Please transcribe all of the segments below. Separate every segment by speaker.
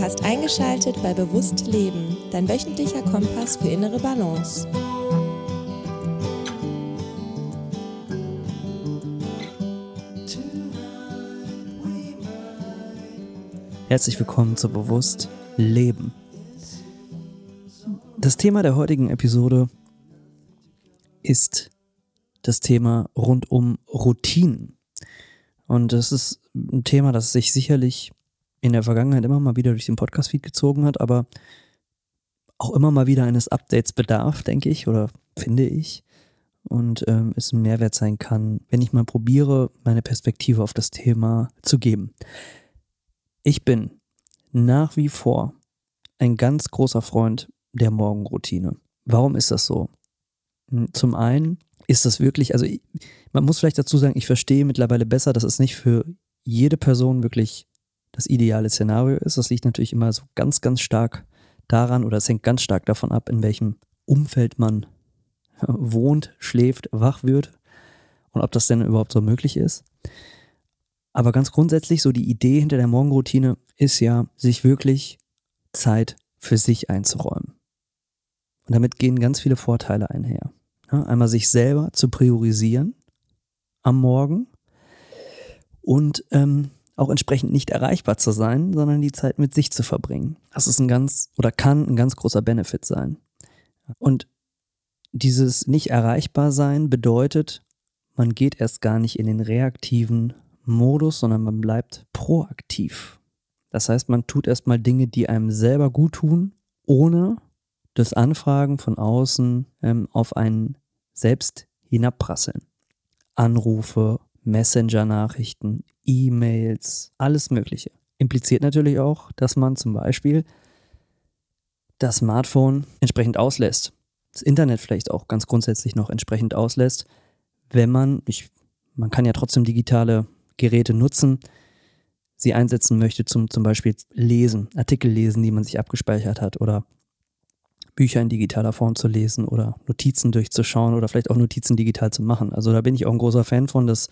Speaker 1: Du hast eingeschaltet bei Bewusst Leben, dein wöchentlicher Kompass für innere Balance.
Speaker 2: Herzlich willkommen zu Bewusst Leben. Das Thema der heutigen Episode ist das Thema rund um Routinen. Und das ist ein Thema, das sich sicherlich in der Vergangenheit immer mal wieder durch den Podcast-Feed gezogen hat, aber auch immer mal wieder eines Updates bedarf, denke ich, oder finde ich. Und ähm, es ein Mehrwert sein kann, wenn ich mal probiere, meine Perspektive auf das Thema zu geben. Ich bin nach wie vor ein ganz großer Freund der Morgenroutine. Warum ist das so? Hm, zum einen ist das wirklich, also man muss vielleicht dazu sagen, ich verstehe mittlerweile besser, dass es nicht für jede Person wirklich das ideale Szenario ist. Das liegt natürlich immer so ganz, ganz stark daran oder es hängt ganz stark davon ab, in welchem Umfeld man wohnt, schläft, wach wird und ob das denn überhaupt so möglich ist. Aber ganz grundsätzlich, so die Idee hinter der Morgenroutine ist ja, sich wirklich Zeit für sich einzuräumen. Und damit gehen ganz viele Vorteile einher. einmal sich selber zu priorisieren am Morgen und ähm, auch entsprechend nicht erreichbar zu sein, sondern die Zeit mit sich zu verbringen. Das ist ein ganz oder kann ein ganz großer Benefit sein. Und dieses nicht erreichbar sein bedeutet, man geht erst gar nicht in den reaktiven Modus, sondern man bleibt proaktiv. Das heißt, man tut erstmal Dinge, die einem selber gut tun, ohne das Anfragen von außen ähm, auf einen selbst hinabprasseln. Anrufe, Messenger-Nachrichten, E-Mails, alles Mögliche. Impliziert natürlich auch, dass man zum Beispiel das Smartphone entsprechend auslässt. Das Internet vielleicht auch ganz grundsätzlich noch entsprechend auslässt, wenn man, ich, man kann ja trotzdem digitale Geräte nutzen, sie einsetzen möchte zum zum Beispiel Lesen, Artikel lesen, die man sich abgespeichert hat oder Bücher in digitaler Form zu lesen oder Notizen durchzuschauen oder vielleicht auch Notizen digital zu machen. Also da bin ich auch ein großer Fan von, das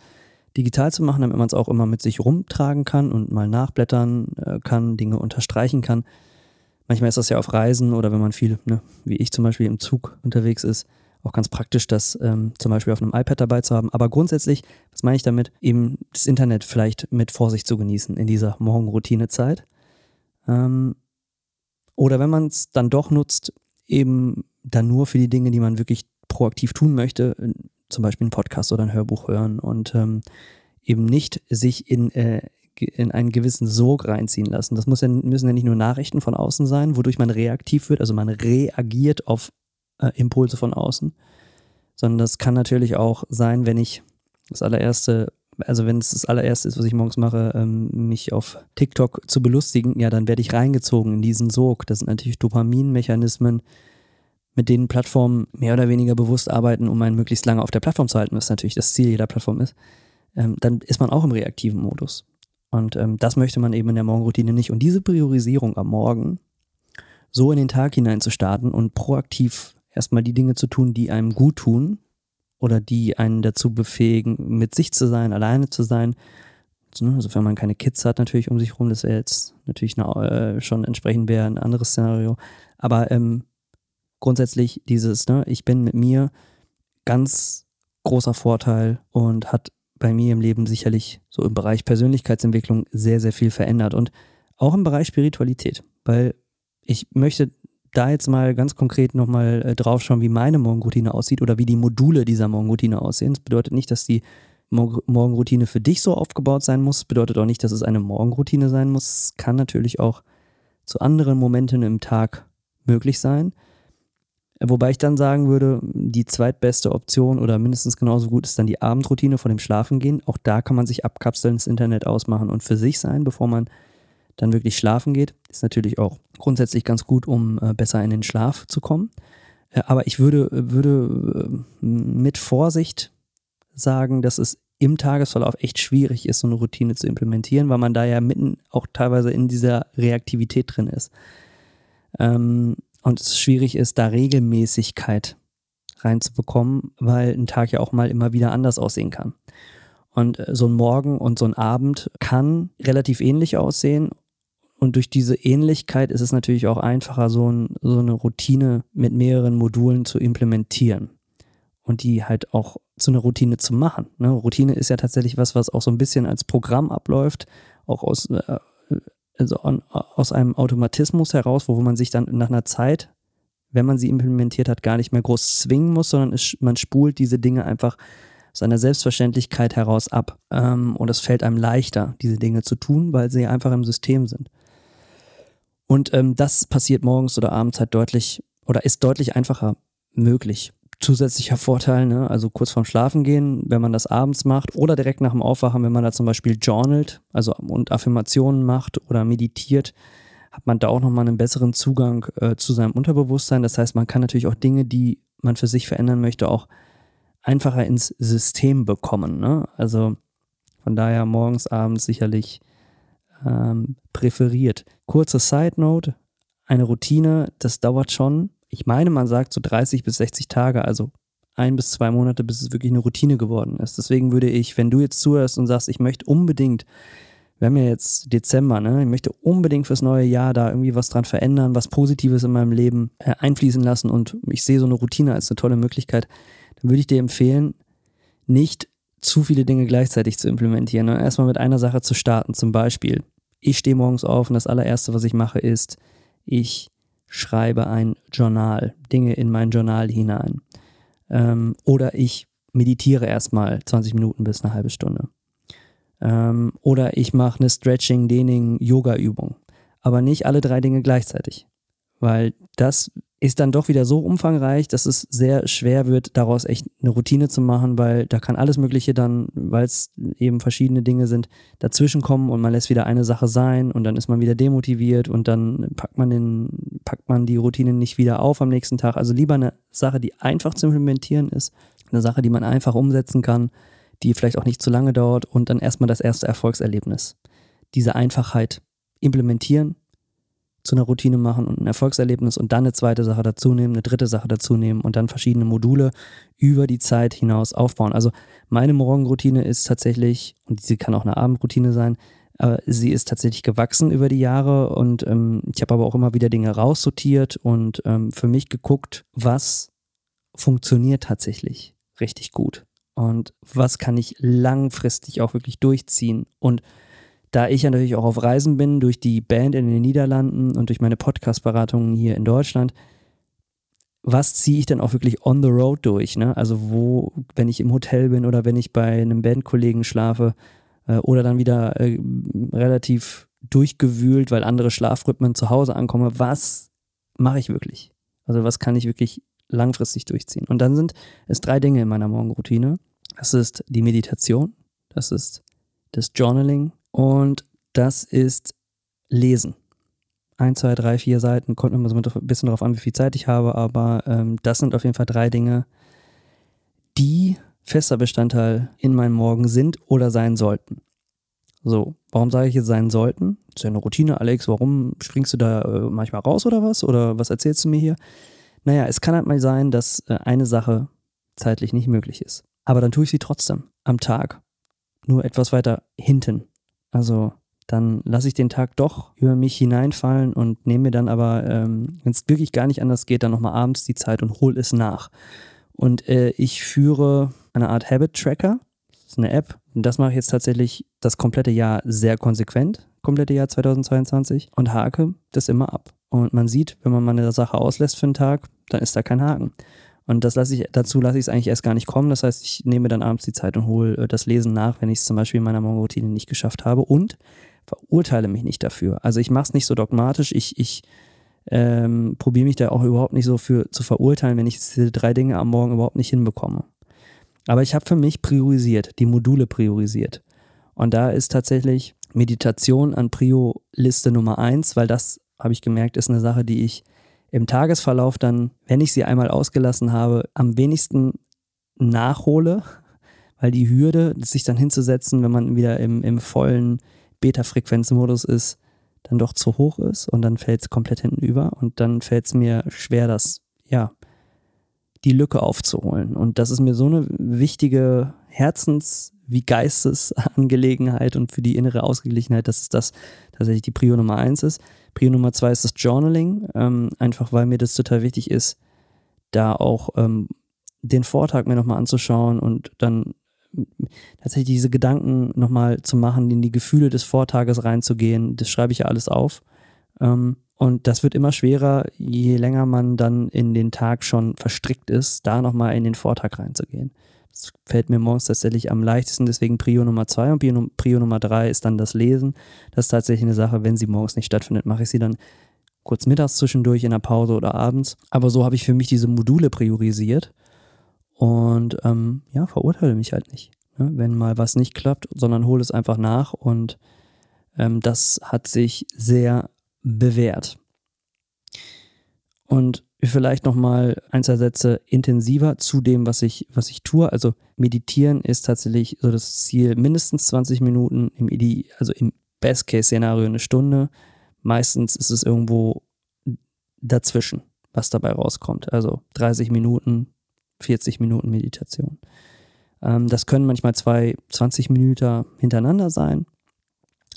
Speaker 2: digital zu machen, damit man es auch immer mit sich rumtragen kann und mal nachblättern äh, kann, Dinge unterstreichen kann. Manchmal ist das ja auf Reisen oder wenn man viel, ne, wie ich zum Beispiel im Zug unterwegs ist, auch ganz praktisch, das ähm, zum Beispiel auf einem iPad dabei zu haben. Aber grundsätzlich, was meine ich damit? Eben das Internet vielleicht mit Vorsicht zu genießen in dieser Morgenroutinezeit. Ähm, oder wenn man es dann doch nutzt, eben dann nur für die Dinge, die man wirklich proaktiv tun möchte, zum Beispiel einen Podcast oder ein Hörbuch hören und ähm, eben nicht sich in, äh, in einen gewissen Sog reinziehen lassen. Das muss ja, müssen ja nicht nur Nachrichten von außen sein, wodurch man reaktiv wird, also man reagiert auf äh, Impulse von außen, sondern das kann natürlich auch sein, wenn ich das allererste, also wenn es das allererste ist, was ich morgens mache, ähm, mich auf TikTok zu belustigen, ja, dann werde ich reingezogen in diesen Sog. Das sind natürlich Dopaminmechanismen, mit denen Plattformen mehr oder weniger bewusst arbeiten, um einen möglichst lange auf der Plattform zu halten, was natürlich das Ziel jeder Plattform ist, ähm, dann ist man auch im reaktiven Modus. Und ähm, das möchte man eben in der Morgenroutine nicht. Und diese Priorisierung am Morgen, so in den Tag hinein zu starten und proaktiv erstmal die Dinge zu tun, die einem gut tun oder die einen dazu befähigen, mit sich zu sein, alleine zu sein. Ne, sofern man keine Kids hat natürlich um sich herum, das wäre jetzt natürlich eine, äh, schon entsprechend wäre ein anderes Szenario. Aber ähm, grundsätzlich dieses, ne, ich bin mit mir ganz großer Vorteil und hat bei mir im Leben sicherlich so im Bereich Persönlichkeitsentwicklung sehr, sehr viel verändert und auch im Bereich Spiritualität, weil ich möchte da jetzt mal ganz konkret nochmal äh, drauf schauen, wie meine Morgenroutine aussieht oder wie die Module dieser Morgenroutine aussehen. Das bedeutet nicht, dass die Morgenroutine für dich so aufgebaut sein muss, bedeutet auch nicht, dass es eine Morgenroutine sein muss. Es kann natürlich auch zu anderen Momenten im Tag möglich sein. Wobei ich dann sagen würde, die zweitbeste Option oder mindestens genauso gut ist dann die Abendroutine vor dem Schlafengehen. Auch da kann man sich abkapseln, das Internet ausmachen und für sich sein, bevor man dann wirklich schlafen geht. Ist natürlich auch grundsätzlich ganz gut, um äh, besser in den Schlaf zu kommen. Äh, aber ich würde, würde äh, mit Vorsicht sagen, dass es im Tagesverlauf echt schwierig ist, so eine Routine zu implementieren, weil man da ja mitten auch teilweise in dieser Reaktivität drin ist. Ähm, und es schwierig ist, da Regelmäßigkeit reinzubekommen, weil ein Tag ja auch mal immer wieder anders aussehen kann. Und äh, so ein Morgen und so ein Abend kann relativ ähnlich aussehen und durch diese Ähnlichkeit ist es natürlich auch einfacher, so, ein, so eine Routine mit mehreren Modulen zu implementieren und die halt auch zu einer Routine zu machen. Ne? Routine ist ja tatsächlich was, was auch so ein bisschen als Programm abläuft, auch aus, äh, also an, aus einem Automatismus heraus, wo man sich dann nach einer Zeit, wenn man sie implementiert hat, gar nicht mehr groß zwingen muss, sondern es, man spult diese Dinge einfach seiner Selbstverständlichkeit heraus ab. Ähm, und es fällt einem leichter, diese Dinge zu tun, weil sie einfach im System sind. Und ähm, das passiert morgens oder abends halt deutlich oder ist deutlich einfacher möglich. Zusätzlicher Vorteil, ne? also kurz vorm Schlafen gehen, wenn man das abends macht oder direkt nach dem Aufwachen, wenn man da zum Beispiel journalt, also und Affirmationen macht oder meditiert, hat man da auch nochmal einen besseren Zugang äh, zu seinem Unterbewusstsein. Das heißt, man kann natürlich auch Dinge, die man für sich verändern möchte, auch einfacher ins System bekommen. Ne? Also von daher morgens, abends sicherlich ähm, präferiert. Kurze Side Note, eine Routine, das dauert schon, ich meine, man sagt so 30 bis 60 Tage, also ein bis zwei Monate, bis es wirklich eine Routine geworden ist. Deswegen würde ich, wenn du jetzt zuhörst und sagst, ich möchte unbedingt, wir haben ja jetzt Dezember, ne? Ich möchte unbedingt fürs neue Jahr da irgendwie was dran verändern, was Positives in meinem Leben äh, einfließen lassen und ich sehe so eine Routine als eine tolle Möglichkeit dann würde ich dir empfehlen, nicht zu viele Dinge gleichzeitig zu implementieren, sondern erstmal mit einer Sache zu starten. Zum Beispiel, ich stehe morgens auf und das allererste, was ich mache, ist, ich schreibe ein Journal, Dinge in mein Journal hinein. Ähm, oder ich meditiere erstmal 20 Minuten bis eine halbe Stunde. Ähm, oder ich mache eine Stretching, Dehning, Yoga-Übung. Aber nicht alle drei Dinge gleichzeitig. Weil das ist dann doch wieder so umfangreich, dass es sehr schwer wird, daraus echt eine Routine zu machen, weil da kann alles Mögliche dann, weil es eben verschiedene Dinge sind, dazwischen kommen und man lässt wieder eine Sache sein und dann ist man wieder demotiviert und dann packt man den, packt man die Routine nicht wieder auf am nächsten Tag. Also lieber eine Sache, die einfach zu implementieren ist, eine Sache, die man einfach umsetzen kann, die vielleicht auch nicht zu lange dauert und dann erstmal das erste Erfolgserlebnis. Diese Einfachheit implementieren, zu einer Routine machen und ein Erfolgserlebnis und dann eine zweite Sache dazu nehmen, eine dritte Sache dazu nehmen und dann verschiedene Module über die Zeit hinaus aufbauen. Also meine Morgenroutine ist tatsächlich, und sie kann auch eine Abendroutine sein, aber sie ist tatsächlich gewachsen über die Jahre und ähm, ich habe aber auch immer wieder Dinge raussortiert und ähm, für mich geguckt, was funktioniert tatsächlich richtig gut und was kann ich langfristig auch wirklich durchziehen und da ich ja natürlich auch auf Reisen bin, durch die Band in den Niederlanden und durch meine Podcast-Beratungen hier in Deutschland, was ziehe ich dann auch wirklich on the road durch? Ne? Also wo, wenn ich im Hotel bin oder wenn ich bei einem Bandkollegen schlafe äh, oder dann wieder äh, relativ durchgewühlt, weil andere Schlafrhythmen zu Hause ankomme, was mache ich wirklich? Also was kann ich wirklich langfristig durchziehen? Und dann sind es drei Dinge in meiner Morgenroutine. Das ist die Meditation, das ist das Journaling und das ist Lesen. Ein, zwei, drei, vier Seiten, kommt immer so ein bisschen darauf an, wie viel Zeit ich habe, aber ähm, das sind auf jeden Fall drei Dinge, die fester Bestandteil in meinem Morgen sind oder sein sollten. So, warum sage ich jetzt sein sollten? Ist ja eine Routine, Alex. Warum springst du da äh, manchmal raus oder was? Oder was erzählst du mir hier? Naja, es kann halt mal sein, dass äh, eine Sache zeitlich nicht möglich ist. Aber dann tue ich sie trotzdem am Tag. Nur etwas weiter hinten also dann lasse ich den Tag doch über mich hineinfallen und nehme mir dann aber, ähm, wenn es wirklich gar nicht anders geht, dann nochmal abends die Zeit und hole es nach. Und äh, ich führe eine Art Habit Tracker. Das ist eine App. Und das mache ich jetzt tatsächlich das komplette Jahr sehr konsequent, komplette Jahr 2022 und hake das immer ab. Und man sieht, wenn man mal eine Sache auslässt für einen Tag, dann ist da kein Haken. Und das lasse ich, dazu lasse ich es eigentlich erst gar nicht kommen. Das heißt, ich nehme dann abends die Zeit und hole äh, das Lesen nach, wenn ich es zum Beispiel in meiner Morgenroutine nicht geschafft habe und verurteile mich nicht dafür. Also ich mache es nicht so dogmatisch. Ich, ich ähm, probiere mich da auch überhaupt nicht so für zu verurteilen, wenn ich diese drei Dinge am Morgen überhaupt nicht hinbekomme. Aber ich habe für mich priorisiert, die Module priorisiert. Und da ist tatsächlich Meditation an Prio-Liste Nummer eins, weil das, habe ich gemerkt, ist eine Sache, die ich im Tagesverlauf dann, wenn ich sie einmal ausgelassen habe, am wenigsten nachhole, weil die Hürde, sich dann hinzusetzen, wenn man wieder im, im vollen Beta-Frequenzmodus ist, dann doch zu hoch ist und dann fällt es komplett hinten über und dann fällt es mir schwer, das, ja, die Lücke aufzuholen. Und das ist mir so eine wichtige Herzens, wie Geistesangelegenheit und für die innere Ausgeglichenheit, dass es das tatsächlich die Prio Nummer eins ist. Prio Nummer zwei ist das Journaling, ähm, einfach weil mir das total wichtig ist, da auch ähm, den Vortag mir nochmal anzuschauen und dann tatsächlich diese Gedanken nochmal zu machen, in die Gefühle des Vortages reinzugehen. Das schreibe ich ja alles auf. Ähm, und das wird immer schwerer, je länger man dann in den Tag schon verstrickt ist, da nochmal in den Vortag reinzugehen. Das fällt mir morgens tatsächlich am leichtesten, deswegen Prio Nummer zwei und Prio, Nummer drei ist dann das Lesen. Das ist tatsächlich eine Sache, wenn sie morgens nicht stattfindet, mache ich sie dann kurz mittags zwischendurch in der Pause oder abends. Aber so habe ich für mich diese Module priorisiert und ähm, ja, verurteile mich halt nicht, ne? wenn mal was nicht klappt, sondern hole es einfach nach und ähm, das hat sich sehr bewährt. Und vielleicht nochmal ein, zwei Sätze intensiver zu dem, was ich, was ich tue. Also meditieren ist tatsächlich so das Ziel, mindestens 20 Minuten, im Ide also im Best-Case-Szenario eine Stunde. Meistens ist es irgendwo dazwischen, was dabei rauskommt. Also 30 Minuten, 40 Minuten Meditation. Ähm, das können manchmal zwei 20 Minuten hintereinander sein.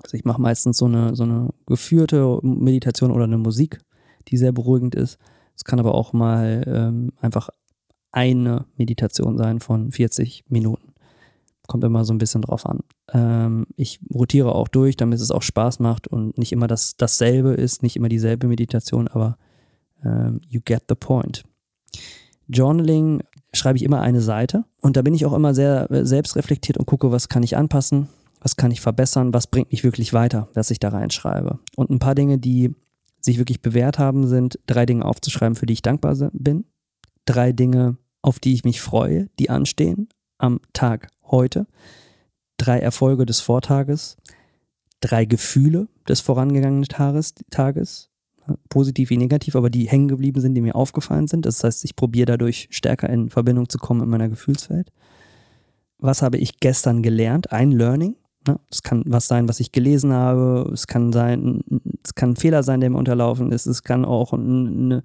Speaker 2: Also ich mache meistens so eine, so eine geführte Meditation oder eine Musik, die sehr beruhigend ist. Es kann aber auch mal ähm, einfach eine Meditation sein von 40 Minuten. Kommt immer so ein bisschen drauf an. Ähm, ich rotiere auch durch, damit es auch Spaß macht und nicht immer das, dasselbe ist, nicht immer dieselbe Meditation, aber ähm, you get the point. Journaling schreibe ich immer eine Seite und da bin ich auch immer sehr äh, selbstreflektiert und gucke, was kann ich anpassen, was kann ich verbessern, was bringt mich wirklich weiter, was ich da reinschreibe. Und ein paar Dinge, die sich wirklich bewährt haben, sind drei Dinge aufzuschreiben, für die ich dankbar bin, drei Dinge, auf die ich mich freue, die anstehen am Tag heute, drei Erfolge des Vortages, drei Gefühle des vorangegangenen Tages, Tages positiv wie negativ, aber die hängen geblieben sind, die mir aufgefallen sind. Das heißt, ich probiere dadurch stärker in Verbindung zu kommen in meiner Gefühlswelt. Was habe ich gestern gelernt? Ein Learning. Ne? Es kann was sein, was ich gelesen habe. Es kann sein, es kann ein Fehler sein, der mir unterlaufen ist. Es kann auch eine,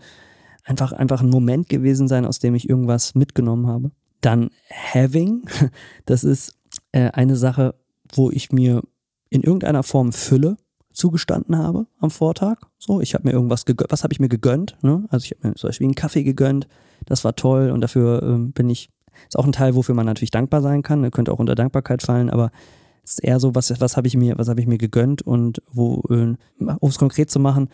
Speaker 2: einfach, einfach ein Moment gewesen sein, aus dem ich irgendwas mitgenommen habe. Dann Having. Das ist äh, eine Sache, wo ich mir in irgendeiner Form Fülle zugestanden habe am Vortag. So, ich habe mir irgendwas gegönnt. Was habe ich mir gegönnt? Ne? Also ich habe mir zum Beispiel einen Kaffee gegönnt. Das war toll und dafür ähm, bin ich. Ist auch ein Teil, wofür man natürlich dankbar sein kann. Ne? Könnte auch unter Dankbarkeit fallen, aber es ist eher so, was, was habe ich mir, ich mir gegönnt und wo, äh, um es konkret zu machen,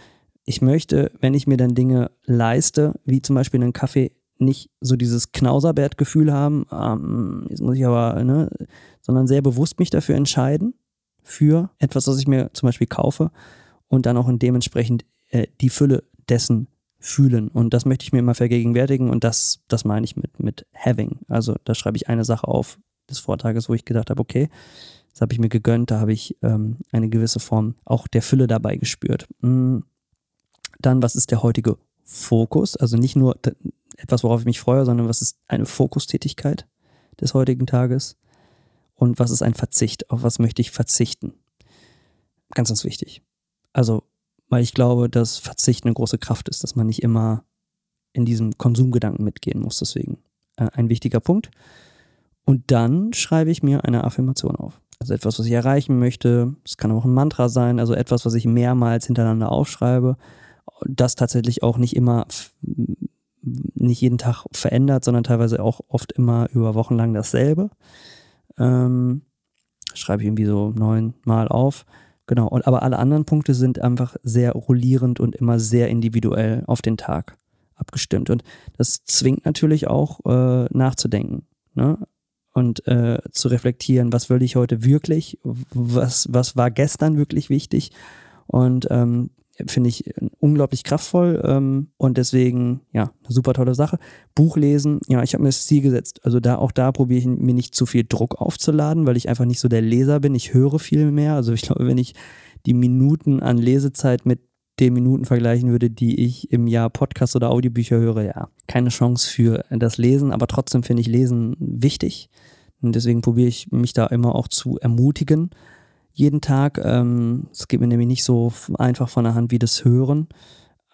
Speaker 2: ich möchte, wenn ich mir dann Dinge leiste, wie zum Beispiel einen Kaffee, nicht so dieses Knauserbärtgefühl haben, ähm, jetzt muss ich aber, ne, sondern sehr bewusst mich dafür entscheiden für etwas, was ich mir zum Beispiel kaufe und dann auch dementsprechend äh, die Fülle dessen fühlen. Und das möchte ich mir immer vergegenwärtigen und das, das meine ich mit, mit having. Also da schreibe ich eine Sache auf des Vortages, wo ich gedacht habe, okay, das habe ich mir gegönnt, da habe ich ähm, eine gewisse Form auch der Fülle dabei gespürt. Mhm. Dann, was ist der heutige Fokus? Also nicht nur etwas, worauf ich mich freue, sondern was ist eine Fokustätigkeit des heutigen Tages? und was ist ein Verzicht, auf was möchte ich verzichten. Ganz, ganz wichtig. Also, weil ich glaube, dass Verzicht eine große Kraft ist, dass man nicht immer in diesem Konsumgedanken mitgehen muss. Deswegen äh, ein wichtiger Punkt. Und dann schreibe ich mir eine Affirmation auf. Also etwas, was ich erreichen möchte. Es kann auch ein Mantra sein, also etwas, was ich mehrmals hintereinander aufschreibe. Das tatsächlich auch nicht immer, nicht jeden Tag verändert, sondern teilweise auch oft immer über Wochen lang dasselbe. Ähm, schreibe ich irgendwie so neunmal auf. Genau, und, aber alle anderen Punkte sind einfach sehr rollierend und immer sehr individuell auf den Tag abgestimmt. Und das zwingt natürlich auch äh, nachzudenken ne? Und äh, zu reflektieren, was will ich heute wirklich, was, was war gestern wirklich wichtig. Und ähm, finde ich unglaublich kraftvoll ähm, und deswegen, ja, super tolle Sache. Buch lesen, ja, ich habe mir das Ziel gesetzt. Also da, auch da probiere ich mir nicht zu viel Druck aufzuladen, weil ich einfach nicht so der Leser bin. Ich höre viel mehr. Also ich glaube, wenn ich die Minuten an Lesezeit mit den Minuten vergleichen würde, die ich im Jahr Podcast oder Audiobücher höre, ja, keine Chance für das Lesen, aber trotzdem finde ich Lesen wichtig. Und deswegen probiere ich mich da immer auch zu ermutigen jeden Tag. Ähm, es geht mir nämlich nicht so einfach von der Hand wie das Hören,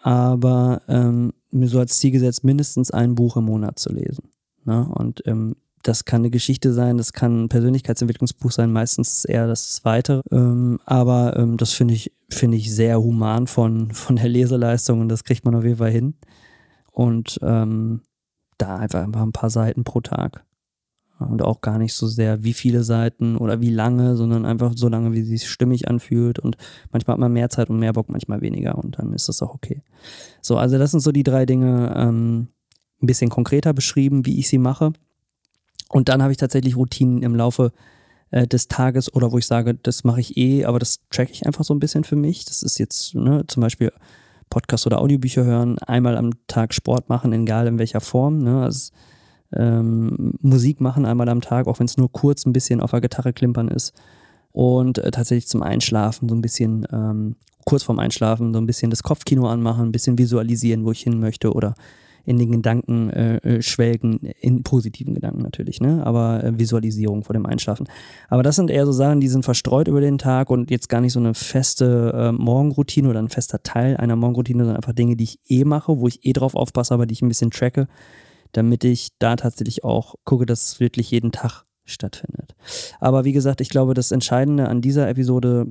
Speaker 2: aber ähm, mir so als Ziel gesetzt, mindestens ein Buch im Monat zu lesen. Ne? Und ähm, das kann eine Geschichte sein, das kann ein Persönlichkeitsentwicklungsbuch sein, meistens ist eher das zweite. Ähm, aber ähm, das finde ich, finde ich sehr human von, von der Leseleistung und das kriegt man auf jeden Fall hin. Und ähm, da einfach, ein paar Seiten pro Tag. Und auch gar nicht so sehr, wie viele Seiten oder wie lange, sondern einfach so lange, wie es sich stimmig anfühlt. Und manchmal hat man mehr Zeit und mehr Bock, manchmal weniger. Und dann ist das auch okay. So, also das sind so die drei Dinge, ähm, ein bisschen konkreter beschrieben, wie ich sie mache. Und dann habe ich tatsächlich Routinen im Laufe äh, des Tages oder wo ich sage, das mache ich eh, aber das track ich einfach so ein bisschen für mich. Das ist jetzt ne, zum Beispiel Podcast oder Audiobücher hören, einmal am Tag Sport machen, egal in welcher Form. Ne? Also, ähm, Musik machen einmal am Tag, auch wenn es nur kurz ein bisschen auf der Gitarre klimpern ist. Und äh, tatsächlich zum Einschlafen so ein bisschen, ähm, kurz vorm Einschlafen, so ein bisschen das Kopfkino anmachen, ein bisschen visualisieren, wo ich hin möchte oder in den Gedanken äh, äh, schwelgen, in positiven Gedanken natürlich, ne? Aber äh, Visualisierung vor dem Einschlafen. Aber das sind eher so Sachen, die sind verstreut über den Tag und jetzt gar nicht so eine feste äh, Morgenroutine oder ein fester Teil einer Morgenroutine, sondern einfach Dinge, die ich eh mache, wo ich eh drauf aufpasse, aber die ich ein bisschen tracke, damit ich da tatsächlich auch gucke, dass es wirklich jeden Tag stattfindet. Aber wie gesagt, ich glaube, das Entscheidende an dieser Episode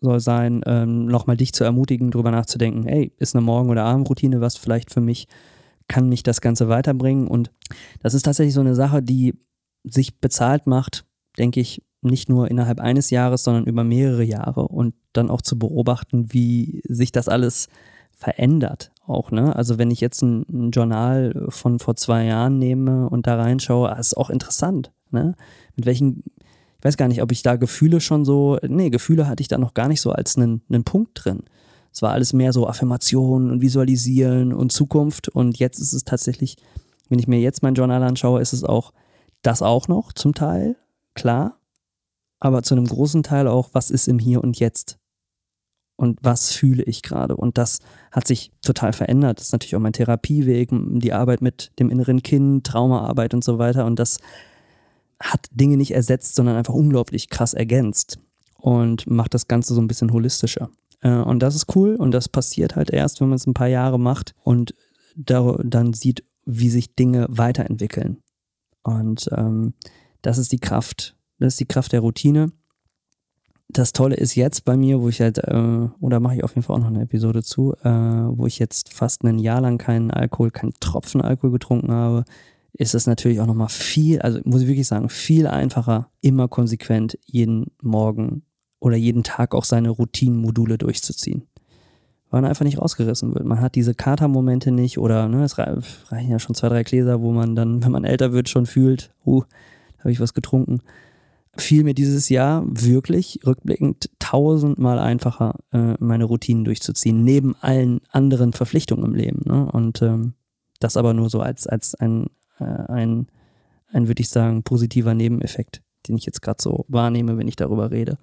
Speaker 2: soll sein, ähm, nochmal dich zu ermutigen, darüber nachzudenken, hey, ist eine Morgen- oder Abendroutine was vielleicht für mich kann mich das Ganze weiterbringen. Und das ist tatsächlich so eine Sache, die sich bezahlt macht, denke ich, nicht nur innerhalb eines Jahres, sondern über mehrere Jahre und dann auch zu beobachten, wie sich das alles verändert auch, ne? Also wenn ich jetzt ein, ein Journal von vor zwei Jahren nehme und da reinschaue, ah, ist auch interessant, ne? Mit welchen, ich weiß gar nicht, ob ich da Gefühle schon so, nee, Gefühle hatte ich da noch gar nicht so als einen, einen Punkt drin. Es war alles mehr so Affirmationen und Visualisieren und Zukunft. Und jetzt ist es tatsächlich, wenn ich mir jetzt mein Journal anschaue, ist es auch das auch noch zum Teil, klar. Aber zu einem großen Teil auch, was ist im Hier und Jetzt? Und was fühle ich gerade? Und das hat sich total verändert. Das ist natürlich auch mein Therapieweg, die Arbeit mit dem inneren Kind, Traumaarbeit und so weiter. Und das hat Dinge nicht ersetzt, sondern einfach unglaublich krass ergänzt und macht das Ganze so ein bisschen holistischer. Äh, und das ist cool und das passiert halt erst, wenn man es ein paar Jahre macht und da, dann sieht, wie sich Dinge weiterentwickeln. Und ähm, das ist die Kraft, das ist die Kraft der Routine. Das Tolle ist jetzt bei mir, wo ich halt, äh, oder mache ich auf jeden Fall auch noch eine Episode zu, äh, wo ich jetzt fast ein Jahr lang keinen Alkohol, keinen Tropfen Alkohol getrunken habe, ist es natürlich auch nochmal viel, also muss ich wirklich sagen, viel einfacher, immer konsequent jeden Morgen oder jeden Tag auch seine Routinenmodule durchzuziehen. Weil man einfach nicht rausgerissen wird. Man hat diese Katermomente nicht oder ne, es reichen ja schon zwei, drei Gläser, wo man dann, wenn man älter wird, schon fühlt, uh, da habe ich was getrunken. Fiel mir dieses Jahr wirklich rückblickend tausendmal einfacher, äh, meine Routinen durchzuziehen, neben allen anderen Verpflichtungen im Leben. Ne? Und ähm, das aber nur so als, als ein, äh, ein, ein, würde ich sagen, positiver Nebeneffekt, den ich jetzt gerade so wahrnehme, wenn ich darüber rede.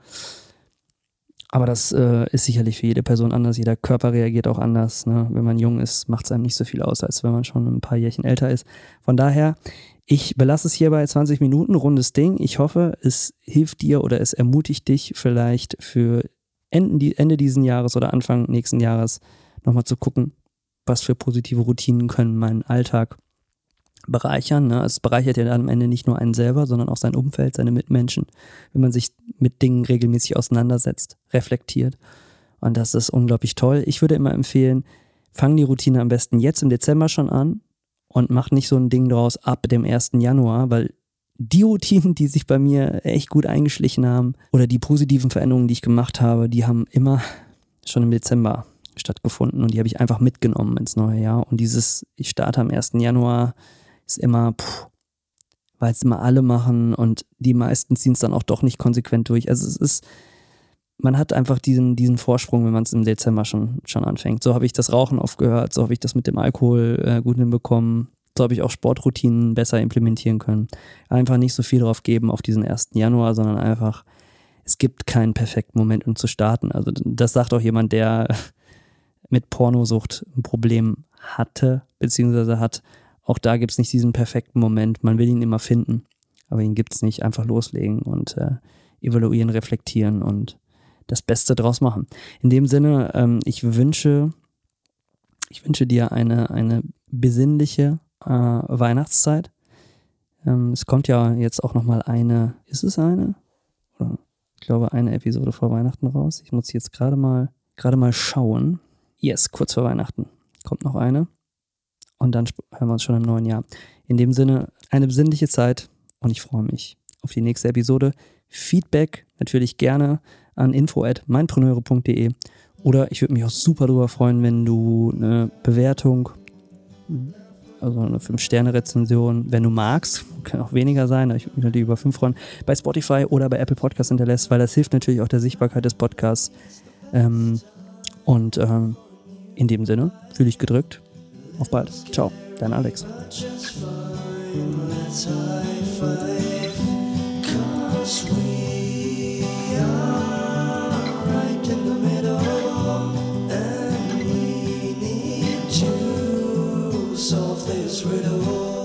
Speaker 2: Aber das äh, ist sicherlich für jede Person anders. Jeder Körper reagiert auch anders. Ne? Wenn man jung ist, macht es einem nicht so viel aus, als wenn man schon ein paar Jährchen älter ist. Von daher, ich belasse es hier bei 20 Minuten, rundes Ding. Ich hoffe, es hilft dir oder es ermutigt dich vielleicht für Ende, diesen Jahres oder Anfang nächsten Jahres nochmal zu gucken, was für positive Routinen können meinen Alltag bereichern. Ne? Es bereichert ja dann am Ende nicht nur einen selber, sondern auch sein Umfeld, seine Mitmenschen, wenn man sich mit Dingen regelmäßig auseinandersetzt, reflektiert. Und das ist unglaublich toll. Ich würde immer empfehlen, fang die Routine am besten jetzt im Dezember schon an und mach nicht so ein Ding draus ab dem 1. Januar, weil die Routinen, die sich bei mir echt gut eingeschlichen haben oder die positiven Veränderungen, die ich gemacht habe, die haben immer schon im Dezember stattgefunden und die habe ich einfach mitgenommen ins neue Jahr. Und dieses, ich starte am 1. Januar, ist immer, weil es immer alle machen und die meisten ziehen es dann auch doch nicht konsequent durch. Also es ist, man hat einfach diesen, diesen Vorsprung, wenn man es im Dezember schon, schon anfängt. So habe ich das Rauchen aufgehört, so habe ich das mit dem Alkohol äh, gut hinbekommen, so habe ich auch Sportroutinen besser implementieren können. Einfach nicht so viel drauf geben auf diesen 1. Januar, sondern einfach, es gibt keinen perfekten Moment, um zu starten. Also das sagt auch jemand, der mit Pornosucht ein Problem hatte, beziehungsweise hat auch da gibt es nicht diesen perfekten Moment. Man will ihn immer finden, aber ihn gibt es nicht. Einfach loslegen und äh, evaluieren, reflektieren und das Beste draus machen. In dem Sinne, ähm, ich wünsche, ich wünsche dir eine, eine besinnliche äh, Weihnachtszeit. Ähm, es kommt ja jetzt auch nochmal eine, ist es eine? Oder ich glaube eine Episode vor Weihnachten raus. Ich muss jetzt gerade mal, gerade mal schauen. Yes, kurz vor Weihnachten kommt noch eine. Und dann hören wir uns schon im neuen Jahr. In dem Sinne, eine besinnliche Zeit und ich freue mich auf die nächste Episode. Feedback natürlich gerne an info@meinpreneure.de oder ich würde mich auch super darüber freuen, wenn du eine Bewertung, also eine 5-Sterne-Rezension, wenn du magst, kann auch weniger sein, aber ich würde mich natürlich über 5 freuen, bei Spotify oder bei Apple Podcasts hinterlässt, weil das hilft natürlich auch der Sichtbarkeit des Podcasts. Ähm, und ähm, in dem Sinne, fühle ich gedrückt. Auf bald. Ciao, dein Alex. solve this riddle.